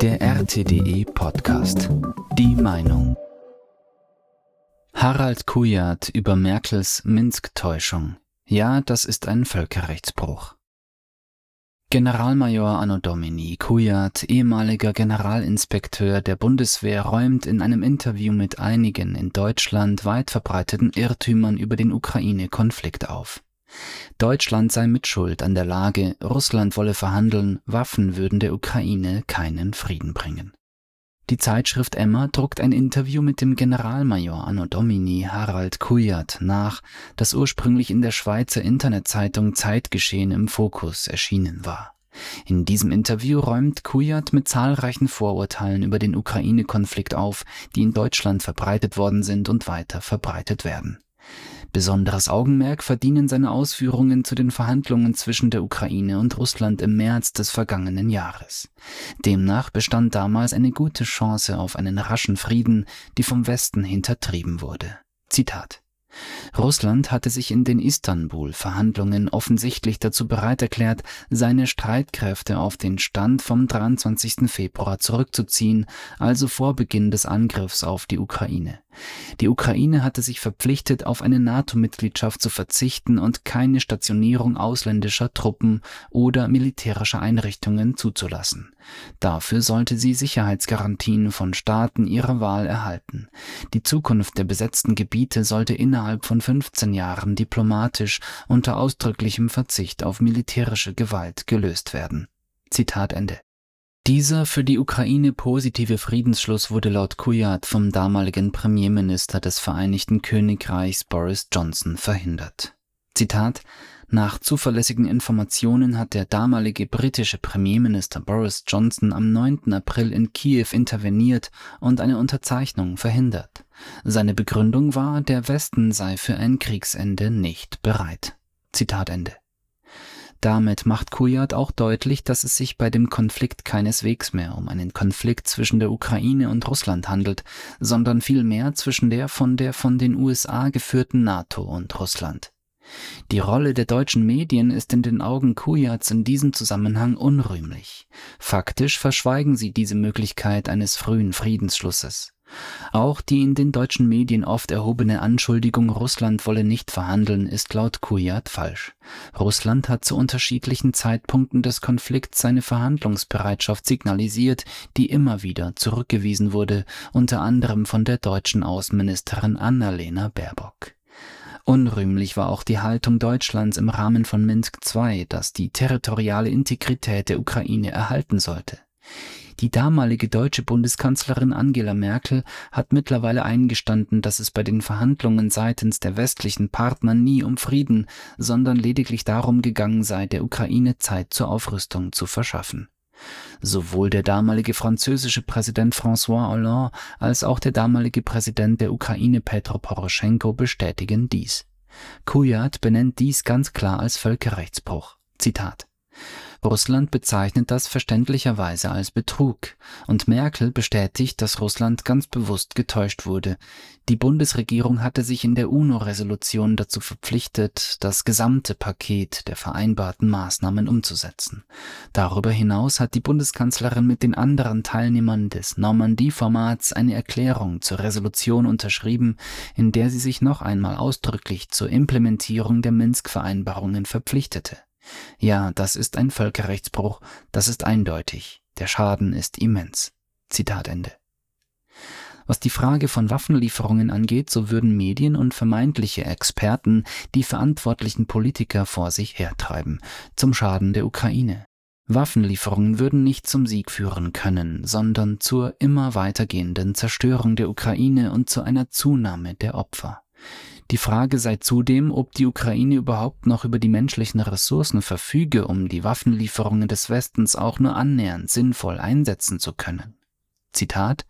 Der RTDE Podcast. Die Meinung. Harald Kujat über Merkels Minsk-Täuschung. Ja, das ist ein Völkerrechtsbruch. Generalmajor Anno Domini Kujat, ehemaliger Generalinspekteur der Bundeswehr, räumt in einem Interview mit einigen in Deutschland weit verbreiteten Irrtümern über den Ukraine-Konflikt auf. Deutschland sei mitschuld an der Lage, Russland wolle verhandeln, Waffen würden der Ukraine keinen Frieden bringen. Die Zeitschrift Emma druckt ein Interview mit dem Generalmajor Anno Domini Harald Kujat nach, das ursprünglich in der Schweizer Internetzeitung Zeitgeschehen im Fokus erschienen war. In diesem Interview räumt Kujat mit zahlreichen Vorurteilen über den Ukraine-Konflikt auf, die in Deutschland verbreitet worden sind und weiter verbreitet werden. Besonderes Augenmerk verdienen seine Ausführungen zu den Verhandlungen zwischen der Ukraine und Russland im März des vergangenen Jahres. Demnach bestand damals eine gute Chance auf einen raschen Frieden, die vom Westen hintertrieben wurde. Zitat Russland hatte sich in den Istanbul-Verhandlungen offensichtlich dazu bereit erklärt, seine Streitkräfte auf den Stand vom 23. Februar zurückzuziehen, also vor Beginn des Angriffs auf die Ukraine. Die Ukraine hatte sich verpflichtet, auf eine NATO-Mitgliedschaft zu verzichten und keine Stationierung ausländischer Truppen oder militärischer Einrichtungen zuzulassen. Dafür sollte sie Sicherheitsgarantien von Staaten ihrer Wahl erhalten. Die Zukunft der besetzten Gebiete sollte innerhalb von 15 Jahren diplomatisch unter ausdrücklichem Verzicht auf militärische Gewalt gelöst werden. Zitat Ende. Dieser für die Ukraine positive Friedensschluss wurde laut Kujat vom damaligen Premierminister des Vereinigten Königreichs Boris Johnson verhindert. Zitat Nach zuverlässigen Informationen hat der damalige britische Premierminister Boris Johnson am 9. April in Kiew interveniert und eine Unterzeichnung verhindert. Seine Begründung war, der Westen sei für ein Kriegsende nicht bereit. Zitat Ende. Damit macht Kujat auch deutlich, dass es sich bei dem Konflikt keineswegs mehr um einen Konflikt zwischen der Ukraine und Russland handelt, sondern vielmehr zwischen der von der von den USA geführten NATO und Russland. Die Rolle der deutschen Medien ist in den Augen Kujats in diesem Zusammenhang unrühmlich. Faktisch verschweigen sie diese Möglichkeit eines frühen Friedensschlusses. Auch die in den deutschen Medien oft erhobene Anschuldigung, Russland wolle nicht verhandeln, ist laut Kujat falsch. Russland hat zu unterschiedlichen Zeitpunkten des Konflikts seine Verhandlungsbereitschaft signalisiert, die immer wieder zurückgewiesen wurde, unter anderem von der deutschen Außenministerin Annalena Baerbock. Unrühmlich war auch die Haltung Deutschlands im Rahmen von Minsk II, das die territoriale Integrität der Ukraine erhalten sollte. Die damalige deutsche Bundeskanzlerin Angela Merkel hat mittlerweile eingestanden, dass es bei den Verhandlungen seitens der westlichen Partner nie um Frieden, sondern lediglich darum gegangen sei, der Ukraine Zeit zur Aufrüstung zu verschaffen. Sowohl der damalige französische Präsident François Hollande als auch der damalige Präsident der Ukraine Petro Poroschenko bestätigen dies. Kujat benennt dies ganz klar als Völkerrechtsbruch. Zitat Russland bezeichnet das verständlicherweise als Betrug, und Merkel bestätigt, dass Russland ganz bewusst getäuscht wurde. Die Bundesregierung hatte sich in der UNO-Resolution dazu verpflichtet, das gesamte Paket der vereinbarten Maßnahmen umzusetzen. Darüber hinaus hat die Bundeskanzlerin mit den anderen Teilnehmern des Normandie-Formats eine Erklärung zur Resolution unterschrieben, in der sie sich noch einmal ausdrücklich zur Implementierung der Minsk-Vereinbarungen verpflichtete. Ja, das ist ein Völkerrechtsbruch, das ist eindeutig. Der Schaden ist immens. Zitat Ende. Was die Frage von Waffenlieferungen angeht, so würden Medien und vermeintliche Experten die verantwortlichen Politiker vor sich hertreiben, zum Schaden der Ukraine. Waffenlieferungen würden nicht zum Sieg führen können, sondern zur immer weitergehenden Zerstörung der Ukraine und zu einer Zunahme der Opfer. Die Frage sei zudem, ob die Ukraine überhaupt noch über die menschlichen Ressourcen verfüge, um die Waffenlieferungen des Westens auch nur annähernd sinnvoll einsetzen zu können. Zitat,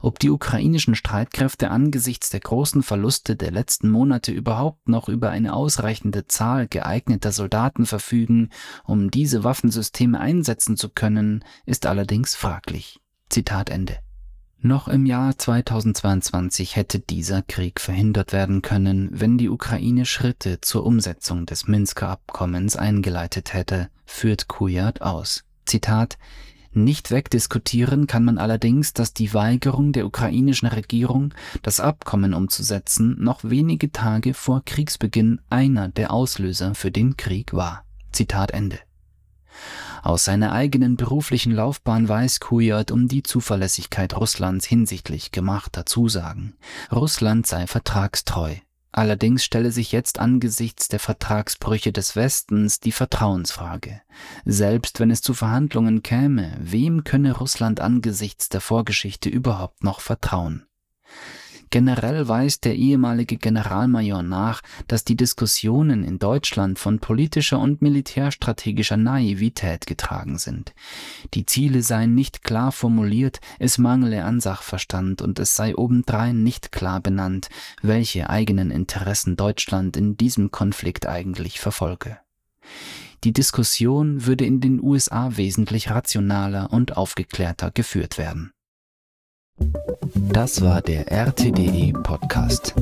ob die ukrainischen Streitkräfte angesichts der großen Verluste der letzten Monate überhaupt noch über eine ausreichende Zahl geeigneter Soldaten verfügen, um diese Waffensysteme einsetzen zu können, ist allerdings fraglich. Zitat Ende. Noch im Jahr 2022 hätte dieser Krieg verhindert werden können, wenn die Ukraine Schritte zur Umsetzung des Minsker Abkommens eingeleitet hätte, führt Kujat aus. Zitat Nicht wegdiskutieren kann man allerdings, dass die Weigerung der ukrainischen Regierung, das Abkommen umzusetzen, noch wenige Tage vor Kriegsbeginn einer der Auslöser für den Krieg war. Zitat Ende. Aus seiner eigenen beruflichen Laufbahn weiß Kujat um die Zuverlässigkeit Russlands hinsichtlich gemachter Zusagen. Russland sei vertragstreu. Allerdings stelle sich jetzt angesichts der Vertragsbrüche des Westens die Vertrauensfrage. Selbst wenn es zu Verhandlungen käme, wem könne Russland angesichts der Vorgeschichte überhaupt noch vertrauen? Generell weist der ehemalige Generalmajor nach, dass die Diskussionen in Deutschland von politischer und militärstrategischer Naivität getragen sind. Die Ziele seien nicht klar formuliert, es mangele an Sachverstand und es sei obendrein nicht klar benannt, welche eigenen Interessen Deutschland in diesem Konflikt eigentlich verfolge. Die Diskussion würde in den USA wesentlich rationaler und aufgeklärter geführt werden. Das war der RTDE Podcast.